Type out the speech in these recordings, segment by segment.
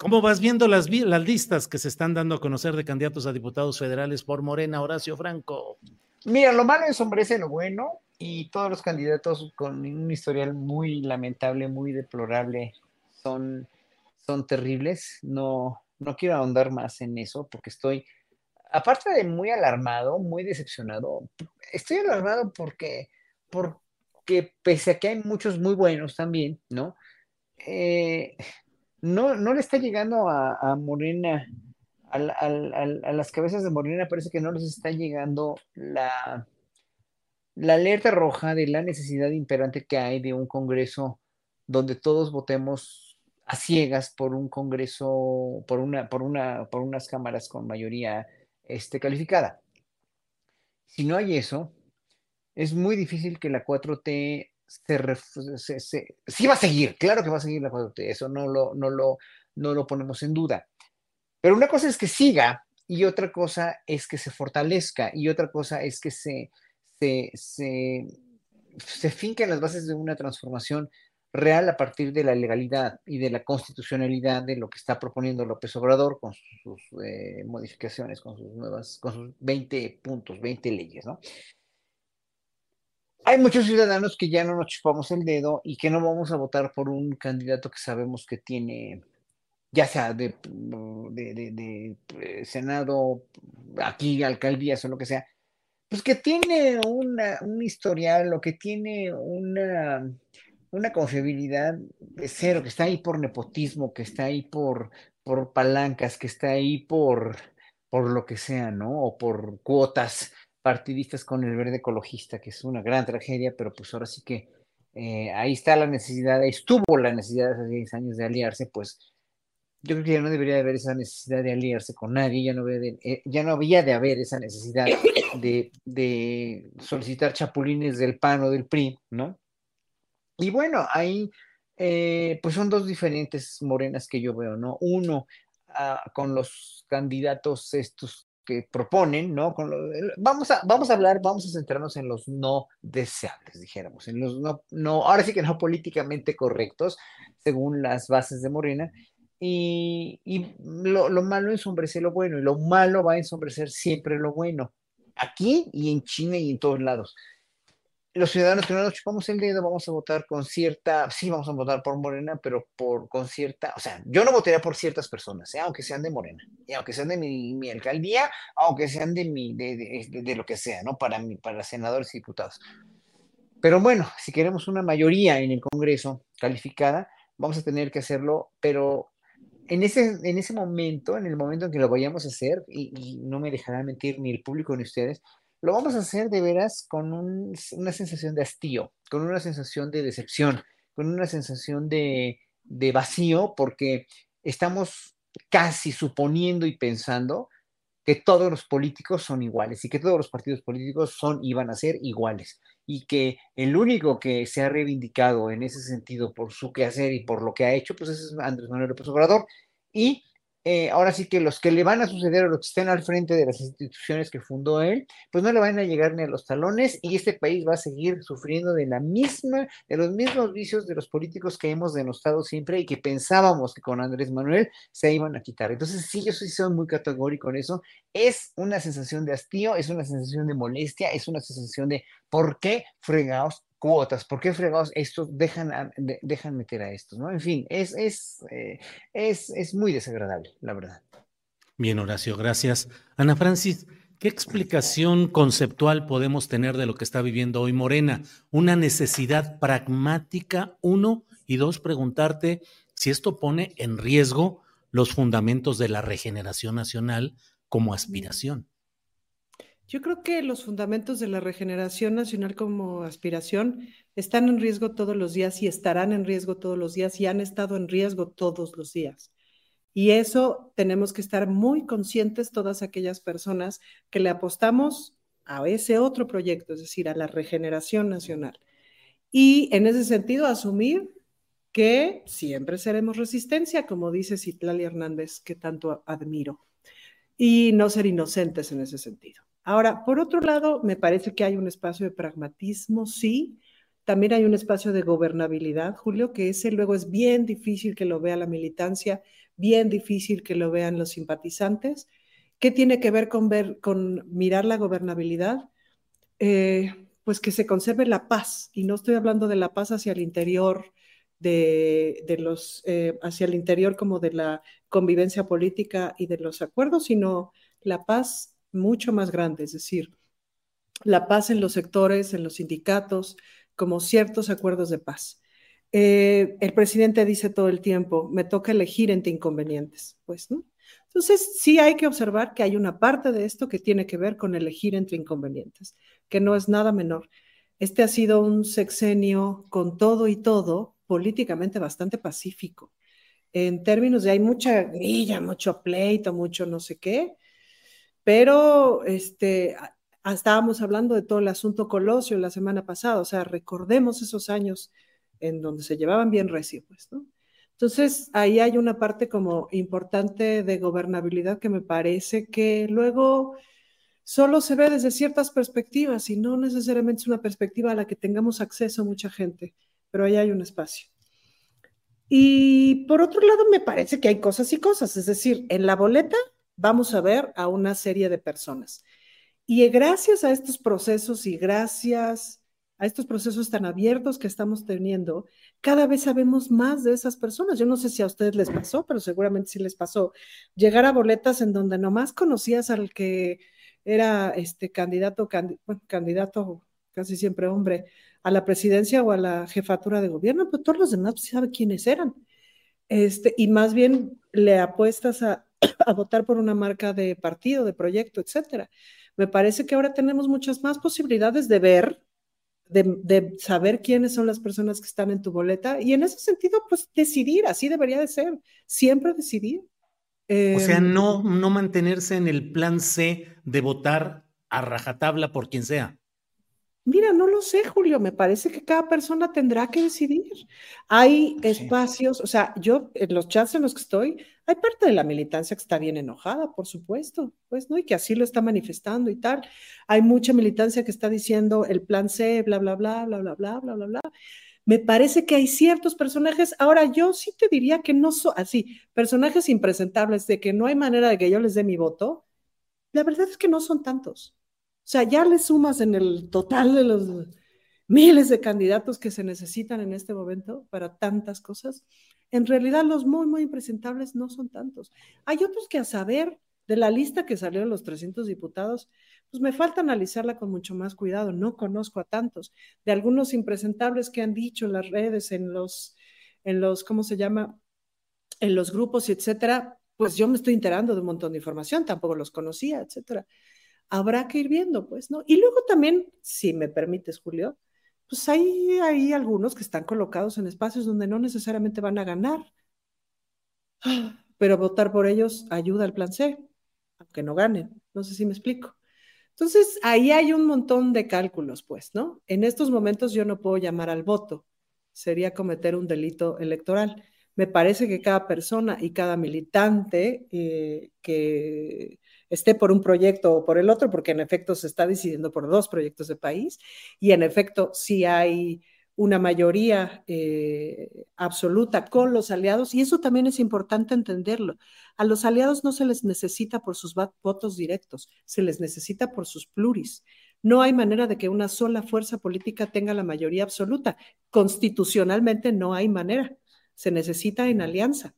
¿Cómo vas viendo las, listas que se están dando a conocer de candidatos a diputados federales por Morena, Horacio Franco? Mira, lo malo ensombrece lo bueno y todos los candidatos con un historial muy lamentable, muy deplorable, son, son terribles. No, no quiero ahondar más en eso porque estoy, aparte de muy alarmado, muy decepcionado, estoy alarmado porque, porque pese a que hay muchos muy buenos también, ¿no? Eh, no, no le está llegando a, Morena, a, las cabezas de Morena parece que no les está llegando la, la alerta roja de la necesidad imperante que hay de un Congreso donde todos votemos a ciegas por un Congreso, por una, por una, por unas cámaras con mayoría este, calificada. Si no hay eso, es muy difícil que la 4T se, se, sí va a seguir, claro que va a seguir la 4T, eso no lo, no, lo, no lo ponemos en duda. Pero una cosa es que siga y otra cosa es que se fortalezca y otra cosa es que se, se, se, se finquen las bases de una transformación real a partir de la legalidad y de la constitucionalidad de lo que está proponiendo López Obrador con sus, eh, modificaciones, con sus nuevas, con sus 20 puntos, 20 leyes, ¿no? Hay muchos ciudadanos que ya no nos chupamos el dedo y que no vamos a votar por un candidato que sabemos que tiene, ya sea de, eh, Senado, aquí, alcaldías o lo que sea, pues que tiene una, un historial o que tiene una, una confiabilidad de cero, que está ahí por nepotismo, que está ahí por, por palancas, que está ahí por, por lo que sea, ¿no? O por cuotas partidistas con el verde ecologista, que es una gran tragedia, pero pues ahora sí que eh, ahí está la necesidad, ahí estuvo la necesidad hace 10 años de aliarse, pues yo creo que ya no debería de haber esa necesidad de aliarse con nadie, ya no, de, eh, ya no había de haber esa necesidad de, de, solicitar chapulines del PAN o del PRI, ¿no? Y bueno, ahí eh, pues son dos diferentes morenas que yo veo, ¿no? Uno, ah, con los candidatos estos que proponen, ¿no? Con vamos, a, vamos a hablar, vamos a centrarnos en los no deseables, dijéramos, en los no, no, ahora sí que no políticamente correctos, según las bases de Morena, y, y lo, lo, malo ensombrece lo bueno, y lo malo va a ensombrecer siempre lo bueno, aquí y en China y en todos lados los ciudadanos que no nos chupamos el dedo vamos a votar con cierta, sí vamos a votar por Morena, pero por con cierta, o sea, yo no votaría por ciertas personas, ¿eh? aunque sean de Morena, y aunque sean de mi, alcaldía, aunque sean de mi, de, de, lo que sea, ¿no? Para mi, para senadores y diputados. Pero bueno, si queremos una mayoría en el Congreso calificada, vamos a tener que hacerlo, pero en ese, en ese momento, en el momento en que lo vayamos a hacer, y no me dejará mentir ni el público ni ustedes, lo vamos a hacer de veras con una sensación de hastío, con una sensación de decepción, con una sensación de, vacío, porque estamos casi suponiendo y pensando que todos los políticos son iguales y que todos los partidos políticos son y van a ser iguales y que el único que se ha reivindicado en ese sentido por su quehacer y por lo que ha hecho, pues es Andrés Manuel López Obrador. Y eh, ahora sí que los que le van a suceder a los que estén al frente de las instituciones que fundó él, pues no le van a llegar ni a los talones y este país va a seguir sufriendo de la misma, de los mismos vicios de los políticos que hemos denostado siempre y que pensábamos que con Andrés Manuel se iban a quitar. Entonces, sí, yo sí soy muy categórico en eso. Es una sensación de hastío, es una sensación de molestia, es una sensación de ¿por qué fregados cuotas, ¿por qué fregados estos dejan, dejan meter a estos? ¿no? En fin, es, es, eh, es, es muy desagradable, la verdad. Bien, Horacio, gracias. Ana Francis, ¿qué explicación conceptual podemos tener de lo que está viviendo hoy Morena? Una necesidad pragmática, uno, y dos, preguntarte si esto pone en riesgo los fundamentos de la regeneración nacional como aspiración. Yo creo que los fundamentos de la regeneración nacional como aspiración están en riesgo todos los días y estarán en riesgo todos los días y han estado en riesgo todos los días. Y eso tenemos que estar muy conscientes todas aquellas personas que le apostamos a ese otro proyecto, es decir, a la regeneración nacional. Y en ese sentido, asumir que siempre seremos resistencia, como dice Citlali Hernández, que tanto admiro, y no ser inocentes en ese sentido. Ahora, por otro lado, me parece que hay un espacio de pragmatismo, sí. También hay un espacio de gobernabilidad, Julio, que ese luego es bien difícil que lo vea la militancia, bien difícil que lo vean los simpatizantes. ¿Qué tiene que ver con, ver, con mirar la gobernabilidad? Eh, pues que se conserve la paz, y no estoy hablando de la paz hacia el interior, de, los, eh, hacia el interior como de la convivencia política y de los acuerdos, sino la paz mucho más grande, es decir, la paz en los sectores, en los sindicatos, como ciertos acuerdos de paz. Eh, el presidente dice todo el tiempo, me toca elegir entre inconvenientes, pues, ¿no? Entonces, sí hay que observar que hay una parte de esto que tiene que ver con elegir entre inconvenientes, que no es nada menor. Este ha sido un sexenio con todo y todo políticamente bastante pacífico. En términos de hay mucha grilla, mucho pleito, mucho no sé qué, pero este, estábamos hablando de todo el asunto Colosio la semana pasada, o sea, recordemos esos años en donde se llevaban bien recio, pues, ¿no? Entonces, ahí hay una parte como importante de gobernabilidad que me parece que luego solo se ve desde ciertas perspectivas y no necesariamente es una perspectiva a la que tengamos acceso mucha gente, pero ahí hay un espacio. Y por otro lado, me parece que hay cosas y cosas, es decir, en la boleta vamos a ver a una serie de personas. Y gracias a estos procesos y gracias a estos procesos tan abiertos que estamos teniendo, cada vez sabemos más de esas personas. Yo no sé si a ustedes les pasó, pero seguramente sí les pasó. Llegar a boletas en donde nomás conocías al que era este candidato, candidato casi siempre hombre, a la presidencia o a la jefatura de gobierno, pues todos los demás pues, saben quiénes eran. Este, y más bien le apuestas a, a votar por una marca de partido, de proyecto, etcétera. Me parece que ahora tenemos muchas más posibilidades de ver, de, saber quiénes son las personas que están en tu boleta y en ese sentido, pues decidir, así debería de ser, siempre decidir. o sea, em, no, no mantenerse en el plan C de votar a rajatabla por quien sea. Mira, no lo sé, Julio, me parece que cada persona tendrá que decidir. Hay espacios, o sea, yo en los chats en los que estoy, hay parte de la militancia que está bien enojada, por supuesto, pues, ¿no? Y que así lo está manifestando y tal. Hay mucha militancia que está diciendo el plan C, bla, bla, bla, bla, bla, bla, bla, bla, bla. Me parece que hay ciertos personajes, ahora yo sí te diría que no son así, personajes impresentables de que no hay manera de que yo les dé mi voto. La verdad es que no son tantos. O sea, ya le sumas en el total de los miles de candidatos que se necesitan en este momento para tantas cosas. En realidad, los muy, muy impresentables no son tantos. Hay otros que a saber de la lista que salió los 300 diputados, pues me falta analizarla con mucho más cuidado. No conozco a tantos. De algunos impresentables que han dicho en las redes, en los, en los, ¿cómo se llama? En los grupos etcétera, pues yo me estoy enterando de un montón de información, tampoco los conocía, etcétera habrá que ir viendo, pues, ¿no? Y luego también, si me permites, Julio, pues hay, hay algunos que están colocados en espacios donde no necesariamente van a ganar, pero votar por ellos ayuda al plan C, aunque no ganen. No sé si me explico. Entonces, ahí hay un montón de cálculos, pues, ¿no? En estos momentos yo no puedo llamar al voto, sería cometer un delito electoral, Me parece que cada persona y cada militante eh, que esté por un proyecto o por el otro, porque en efecto se está decidiendo por dos proyectos de país y en efecto si hay una mayoría eh, absoluta con los aliados, y eso también es importante entenderlo. A los aliados no se les necesita por sus votos directos, se les necesita por sus pluris. No hay manera de que una sola fuerza política tenga la mayoría absoluta. Constitucionalmente no hay manera. Se necesita en alianza.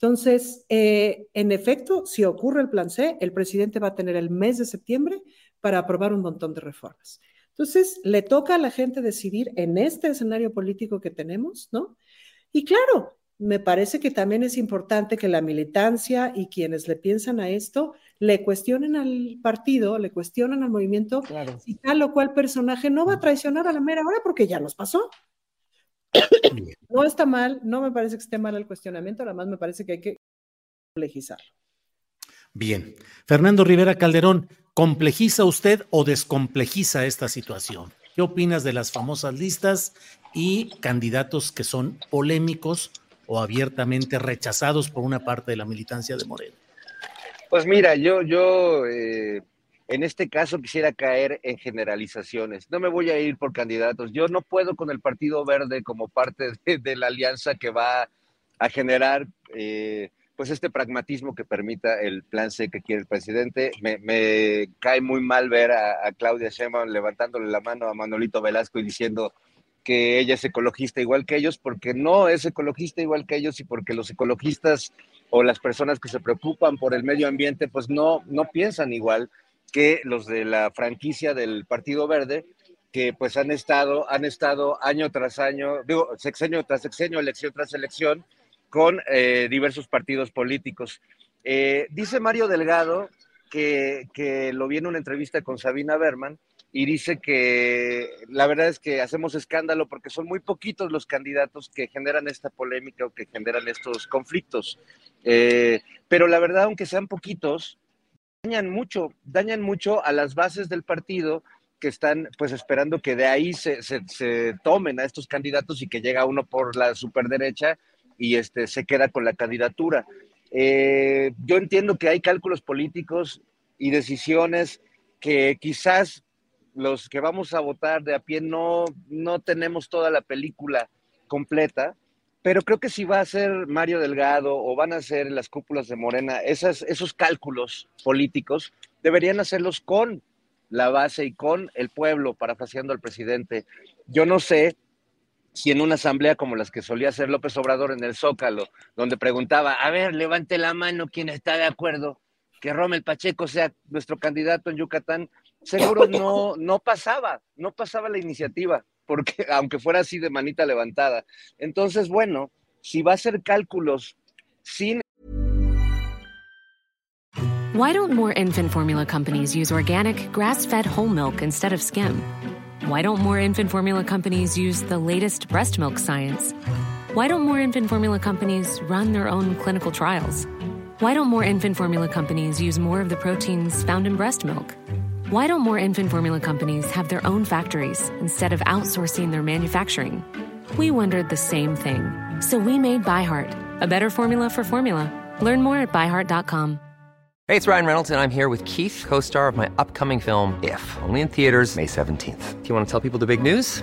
Entonces, eh, en efecto, si ocurre el plan C, el presidente va a tener el mes de septiembre para aprobar un montón de reformas. Entonces, le toca a la gente decidir en este escenario político que tenemos, ¿no? Y claro, me parece que también es importante que la militancia y quienes le piensan a esto le cuestionen al partido, le cuestionen al movimiento claro. si tal o cual personaje no va a traicionar a la mera hora porque ya nos pasó. No está mal, no me parece que esté mal el cuestionamiento, además me parece que hay que legislarlo. Bien. Fernando Rivera Calderón, ¿complejiza usted o descomplejiza esta situación? ¿Qué opinas de las famosas listas y candidatos que son polémicos o abiertamente rechazados por una parte de la militancia de Moreno? Pues mira, yo, yo eh, en este caso quisiera caer en generalizaciones. No me voy a ir por candidatos. Yo no puedo con el Partido Verde como parte de, la alianza que va a generar eh, pues este pragmatismo que permita el plan C que quiere el presidente. Me, cae muy mal ver a, Claudia Sheinbaum levantándole la mano a Manolito Velasco y diciendo que ella es ecologista igual que ellos, porque no es ecologista igual que ellos y porque los ecologistas o las personas que se preocupan por el medio ambiente, pues no, no piensan igual que los de la franquicia del Partido Verde, que pues han estado, han estado año tras año, digo, sexenio tras sexenio, elección tras elección, con eh, diversos partidos políticos. Eh, dice Mario Delgado que, que, lo vi en una entrevista con Sabina Berman y dice que la verdad es que hacemos escándalo porque son muy poquitos los candidatos que generan esta polémica o que generan estos conflictos. Eh, pero la verdad, aunque sean poquitos, dañan mucho, dañan mucho a las bases del partido que están pues esperando que de ahí se, se, tomen a estos candidatos y que llega uno por la superderecha y este, se queda con la candidatura. Eh, yo entiendo que hay cálculos políticos y decisiones que quizás los que vamos a votar de a pie no, no tenemos toda la película completa, pero creo que si va a ser Mario Delgado o van a ser las cúpulas de Morena, esas, esos cálculos políticos deberían hacerlos con la base y con el pueblo, parafraseando al presidente. Yo no sé si en una asamblea como las que solía hacer López Obrador en el Zócalo, donde preguntaba, a ver, levante la mano quien está de acuerdo que Rommel Pacheco sea nuestro candidato en Yucatán, seguro no, no pasaba, no pasaba la iniciativa, porque aunque fuera así de manita levantada. Entonces, bueno, si va a hacer cálculos sin Why don't more infant formula companies use organic, grass-fed whole milk instead of skim? Why don't more infant formula companies use the latest breast milk science? Why don't more infant formula companies run their own clinical trials? Why don't more infant formula companies use more of the proteins found in breast milk? Why don't more infant formula companies have their own factories instead of outsourcing their manufacturing? We wondered the same thing. So we made ByHeart, a better formula for formula. Learn more at byheart.com. Hey, it's Ryan Reynolds, and I'm here with Keith, co star of my upcoming film, If, only in theaters, May 17th. Do you want to tell people the big news?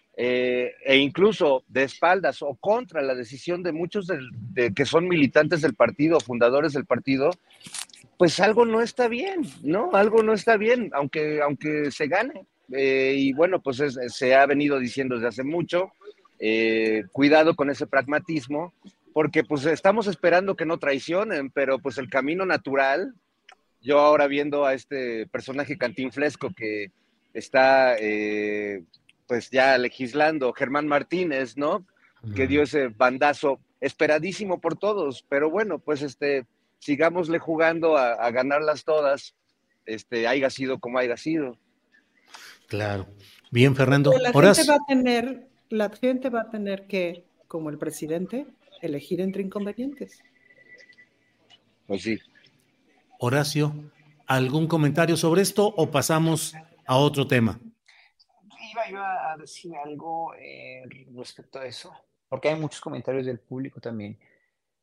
eh, e incluso de espaldas o contra la decisión de muchos de, que son militantes del partido, fundadores del partido, pues algo no está bien, ¿no? Algo no está bien, aunque, aunque se gane. Eh, y bueno, pues se ha venido diciendo desde hace mucho, eh, cuidado con ese pragmatismo, porque pues estamos esperando que no traicionen, pero pues el camino natural, yo ahora viendo a este personaje cantinflesco que está pues ya legislando, Germán Martínez, ¿no? Que dio ese bandazo esperadísimo por todos, pero bueno, pues este, sigámosle jugando a, ganarlas todas, este, haya sido como haya sido. Claro. Bien, Fernando. la gente va a tener, la gente va a tener que, como el presidente, elegir entre inconvenientes. Pues sí. Horacio, ¿algún comentario sobre esto o pasamos a otro tema? Iba, a decir algo eh, respecto a eso, porque hay muchos comentarios del público también.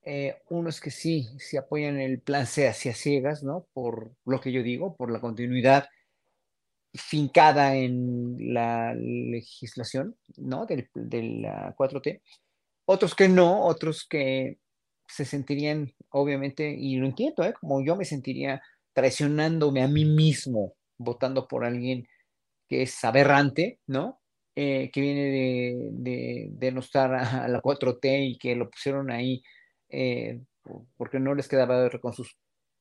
Eh, uno es que sí, sí apoyan el plan C hacia ciegas, ¿no? Por lo que yo digo, por la continuidad fincada en la legislación, ¿no? Del, de la 4T. Otros que no, otros que se sentirían, obviamente, y lo entiendo, ¿eh? Como yo me sentiría traicionándome a mí mismo votando por alguien que es aberrante, ¿no? Eh, que viene de, de, denostar a, la 4T y que lo pusieron ahí eh, porque no les quedaba ver con sus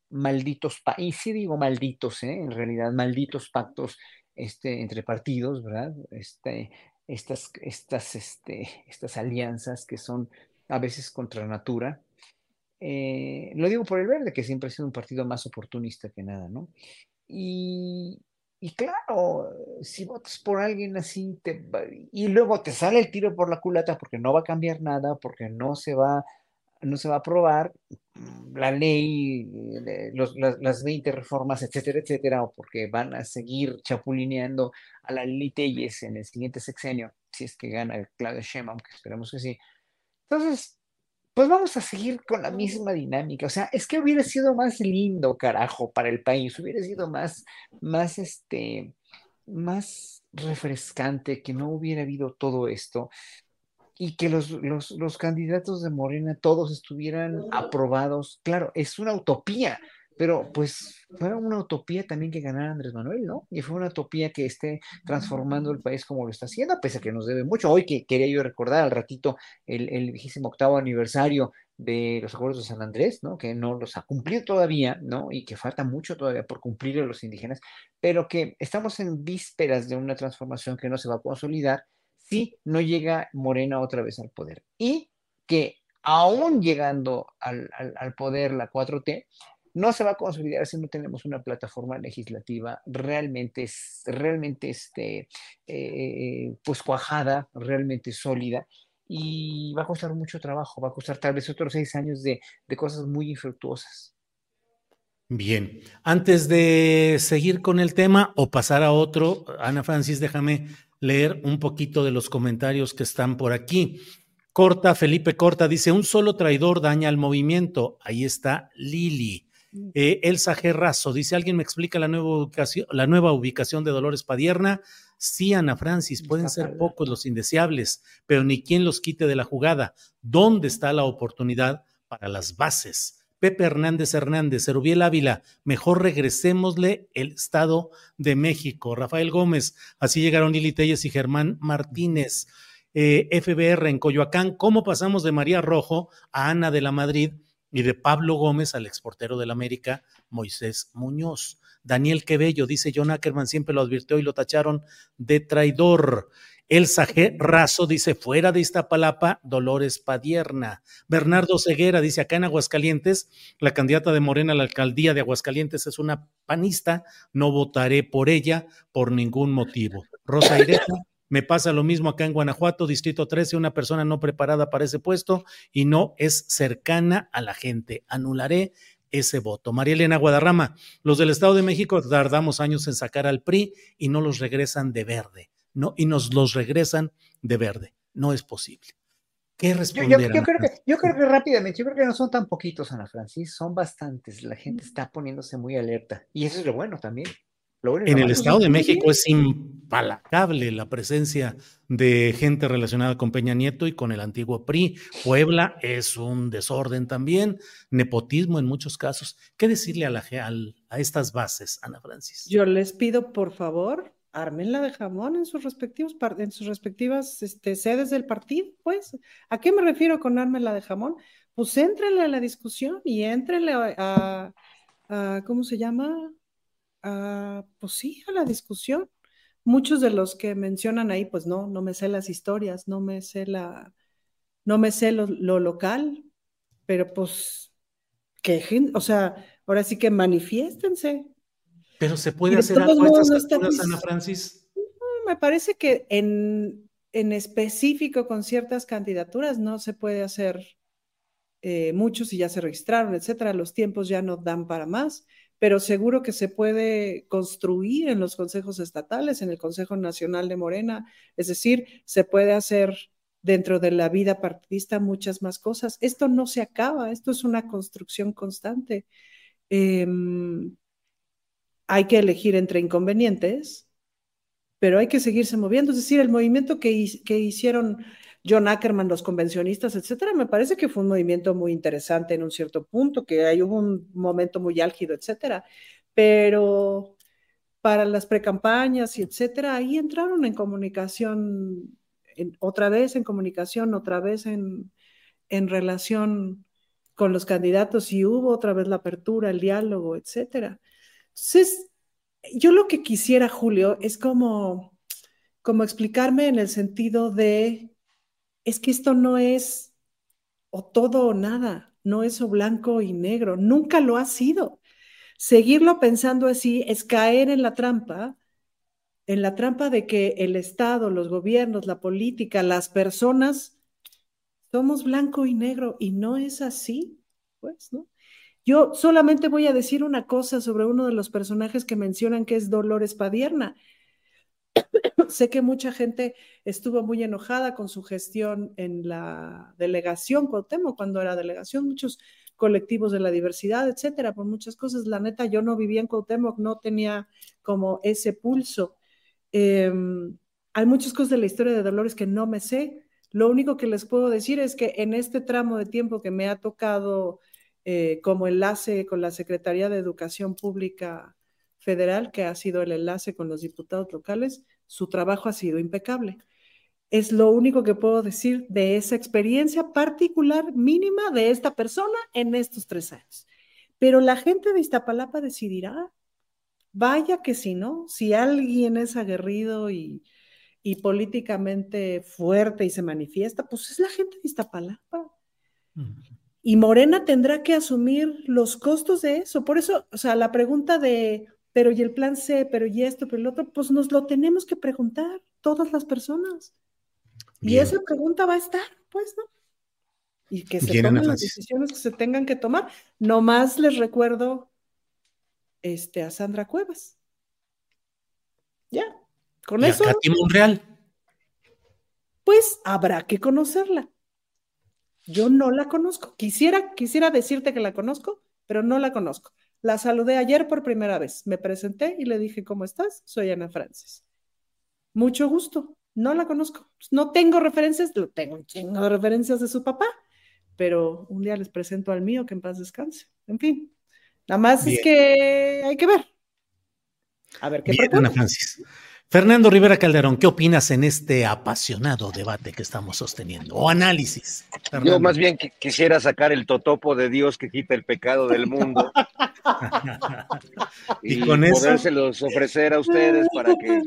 malditos, y sí digo malditos, ¿eh? en realidad, malditos pactos este, entre partidos, ¿verdad? Este, estas, estas, este, estas alianzas que son a veces contra natura. Lo digo por el verde, que siempre ha sido un partido más oportunista que nada, ¿no? Y, y claro, si votas por alguien así te, y luego te sale el tiro por la culata porque no va a cambiar nada, porque no se va no se va a aprobar mm, la ley, eh, las, 20 reformas, etcétera, etcétera, o porque van a seguir chapulineando a la Lili Telles en el siguiente sexenio, si es que gana Claudio Sheinbaum, que esperemos que sí. Entonces, pues vamos a seguir con la misma dinámica. O sea, es que hubiera sido más lindo, carajo, para el país, hubiera sido más, más, este, más refrescante que no hubiera habido todo esto y que los, los, los, candidatos de Morena todos estuvieran aprobados. Claro, es una utopía, pero pues fue una utopía también que ganara Andrés Manuel, ¿no? Y fue una utopía que esté transformando el país como lo está haciendo, pese a que nos debe mucho. Hoy que quería yo recordar al ratito el, vigésimo octavo aniversario de los acuerdos de San Andrés, ¿no? Que no los ha cumplido todavía, ¿no? Y que falta mucho todavía por cumplir a los indígenas, pero que estamos en vísperas de una transformación que no se va a consolidar si no llega Morena otra vez al poder. Y que aún llegando al, poder la 4T, no se va a consolidar si no tenemos una plataforma legislativa realmente, realmente este, eh, pues cuajada, realmente sólida, y va a costar mucho trabajo, va a costar tal vez otros seis años de, de cosas muy infructuosas. Bien, antes de seguir con el tema o pasar a otro, Ana Francis, déjame leer un poquito de los comentarios que están por aquí. Corta, Felipe Corta dice, un solo traidor daña al movimiento. Ahí está Lili. Eh, Elsa Gerrazo dice, ¿alguien me explica la nueva ubicación, la nueva ubicación de Dolores Padierna? Sí, Ana Francis, pueden ser pocos los indeseables, pero ni quien los quite de la jugada. ¿Dónde está la oportunidad para las bases? Pepe Hernández Hernández, Erubiel Ávila, mejor regresémosle el Estado de México. Rafael Gómez, así llegaron Lili Telles y Germán Martínez. Eh, FBR en Coyoacán, ¿cómo pasamos de María Rojo a Ana de la Madrid y de Pablo Gómez al exportero del América, Moisés Muñoz? Daniel Quebello, dice John Ackerman, siempre lo advirtió y lo tacharon de traidor. El G. Razo dice, fuera de Iztapalapa, Dolores Padierna. Bernardo Ceguera dice, acá en Aguascalientes, la candidata de Morena a la alcaldía de Aguascalientes es una panista, no votaré por ella por ningún motivo. Rosa Ireta, me pasa lo mismo acá en Guanajuato, Distrito 13, una persona no preparada para ese puesto y no es cercana a la gente. Anularé ese voto. María Elena Guadarrama, los del Estado de México tardamos años en sacar al PRI y no los regresan de verde. ¿no? Y nos los regresan de verde. No es posible. ¿Qué responder? Yo, creo que, yo creo que rápidamente, yo creo que no son tan poquitos, Ana Francis, son bastantes. La gente está poniéndose muy alerta. Y eso es lo bueno también. En el Estado de México es impalacable la presencia de gente relacionada con Peña Nieto y con el antiguo PRI. Puebla es un desorden también, nepotismo en muchos casos. ¿Qué decirle a, la, a estas bases, Ana Francis? Yo les pido, por favor, ármenla de jamón en sus respectivos en sus respectivas este, sedes del partido, pues. ¿A qué me refiero con ármenla de jamón? Pues éntrenle a la discusión y éntrenle a, ¿cómo se llama? A, pues sí, a la discusión. Muchos de los que mencionan ahí, pues no, no me sé las historias, no me sé la, no me sé lo, lo local, pero pues, que, o sea, ahora sí que manifiéstense. Pero se puede hacer algo a estas alturas, Ana Francis. Me parece que en, en específico con ciertas candidaturas no se puede hacer eh, muchos y ya se registraron, etcétera. Los tiempos ya no dan para más, pero seguro que se puede construir en los consejos estatales, en el Consejo Nacional de Morena, es decir, se puede hacer dentro de la vida partidista muchas más cosas. Esto no se acaba, esto es una construcción constante. Em, hay que elegir entre inconvenientes, pero hay que seguirse moviendo. Es decir, el movimiento que, que hicieron John Ackerman, los convencionistas, etcétera, me parece que fue un movimiento muy interesante en un cierto punto, que hay hubo un momento muy álgido, etcétera. Pero para las precampañas y etcétera, ahí entraron en comunicación, otra vez en comunicación, otra vez en, en relación con los candidatos y hubo otra vez la apertura, el diálogo, etcétera. Entonces, yo lo que quisiera, Julio, es como, como explicarme en el sentido de, es que esto no es o todo o nada, no es o blanco y negro, nunca lo ha sido. Seguirlo pensando así es caer en la trampa, en la trampa de que el Estado, los gobiernos, la política, las personas, somos blanco y negro y no es así, pues, ¿no? Yo solamente voy a decir una cosa sobre uno de los personajes que mencionan que es Dolores Padierna. sé que mucha gente estuvo muy enojada con su gestión en la delegación Cuauhtémoc, cuando era delegación, muchos colectivos de la diversidad, etcétera, por muchas cosas. La neta, yo no vivía en Cuauhtémoc, no tenía como ese pulso. Em, hay muchas cosas de la historia de Dolores que no me sé. Lo único que les puedo decir es que en este tramo de tiempo que me ha tocado eh, como enlace con la Secretaría de Educación Pública Federal, que ha sido el enlace con los diputados locales, su trabajo ha sido impecable. Es lo único que puedo decir de esa experiencia particular mínima de esta persona en estos tres años. Pero la gente de Iztapalapa decidirá, vaya que si no, si alguien es aguerrido y, y políticamente fuerte y se manifiesta, pues es la gente de Iztapalapa. Y Morena tendrá que asumir los costos de eso. Por eso, o sea, la pregunta de, pero y el plan C, pero y esto, pero el otro, pues nos lo tenemos que preguntar todas las personas. Y esa pregunta va a estar, pues, ¿no? Y que se tomen las decisiones que se tengan que tomar. Nomás les recuerdo este, a Sandra Cuevas. Ya, con eso. A Katy Monreal. Pues habrá que conocerla. Yo no la conozco. Quisiera, quisiera decirte que la conozco, pero no la conozco. La saludé ayer por primera vez. Me presenté y le dije, ¿cómo estás? Soy Ana Francis. Mucho gusto. No la conozco. No tengo referencias, tengo un chingo de referencias de su papá, pero un día les presento al mío que en paz descanse. En fin, nada más es que hay que ver. A ver qué Bien, Ana Francis. Fernando Rivera Calderón, ¿qué opinas en este apasionado debate que estamos sosteniendo? O análisis. Yo más bien quisiera sacar el totopo de Dios que quita el pecado del mundo. y, con podérselos ofrecer a ustedes para que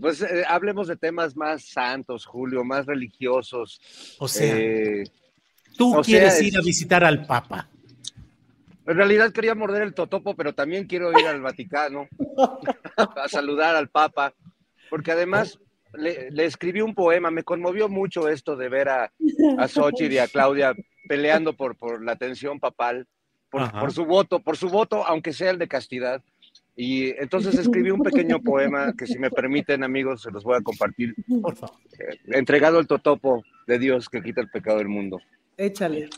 pues, eh, hablemos de temas más santos, Julio, más religiosos. O sea, eh, tú quieres ir a visitar al Papa. En realidad quería morder el totopo, pero también quiero ir al Vaticano a saludar al Papa porque además le, escribí un poema, me conmovió mucho esto de ver a, a Xochitl y a Claudia peleando por, por la atención papal, por, su voto, por su voto, aunque sea el de castidad. Y entonces escribí un pequeño poema que si me permiten amigos se los voy a compartir. Por favor. Eh, entregado al totopo de Dios que quita el pecado del mundo. Échale.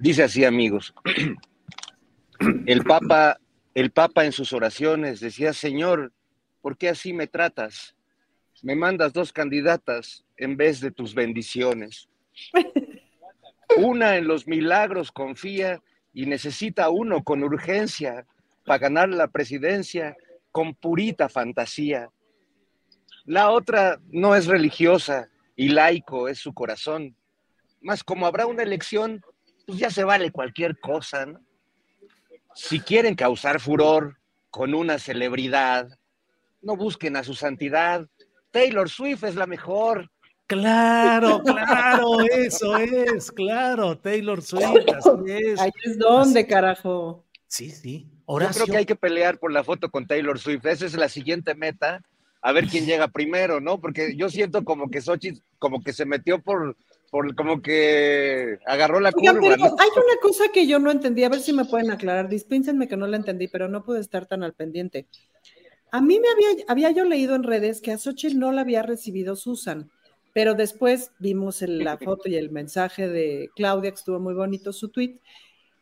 Dice así amigos. El Papa, el Papa en sus oraciones decía, Señor, ¿por qué así me tratas? Me mandas dos candidatas en vez de tus bendiciones. Una en los milagros confía y necesita uno con urgencia para ganar la presidencia con purita fantasía. La otra no es religiosa y laico es su corazón. Mas como habrá una elección, pues ya se vale cualquier cosa. Si quieren causar furor con una celebridad, no busquen a su santidad, Taylor Swift es la mejor. Claro, claro, eso es, claro, Taylor Swift, así es. Ahí es donde, carajo. Sí, sí. Yo creo que hay que pelear por la foto con Taylor Swift. Esa es la siguiente meta. A ver quién llega primero, ¿no? Porque yo siento como que Xochitl como que se metió por, por como que agarró la curva. Hay una cosa que yo no entendí, a ver si me pueden aclarar. Dispénsenme que no la entendí, pero no pude estar tan al pendiente. A mí me había, había yo leído en redes que a Xochitl no la había recibido Susan, pero después vimos la foto y el mensaje de Claudia, que estuvo muy bonito su tweet,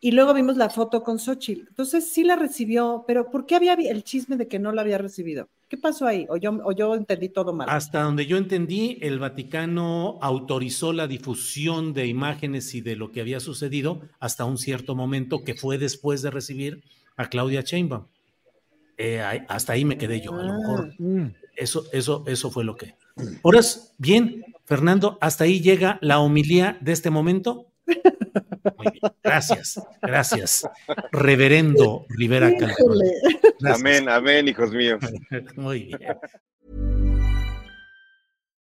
y luego vimos la foto con Xochitl. Entonces sí la recibió, pero ¿por qué había el chisme de que no la había recibido? ¿Qué pasó ahí? ¿O yo, o yo entendí todo mal? Hasta donde yo entendí, el Vaticano autorizó la difusión de imágenes y de lo que había sucedido hasta un cierto momento que fue después de recibir a Claudia Sheinbaum. Eh, hasta ahí me quedé yo, a lo mejor. Ah. Mm. Eso, eso, eso fue lo que. Ahora, bien, Fernando, hasta ahí llega la homilía de este momento. Muy bien. Gracias, gracias. Reverendo Rivera Calderón. Amén, amén, hijos míos. Muy bien.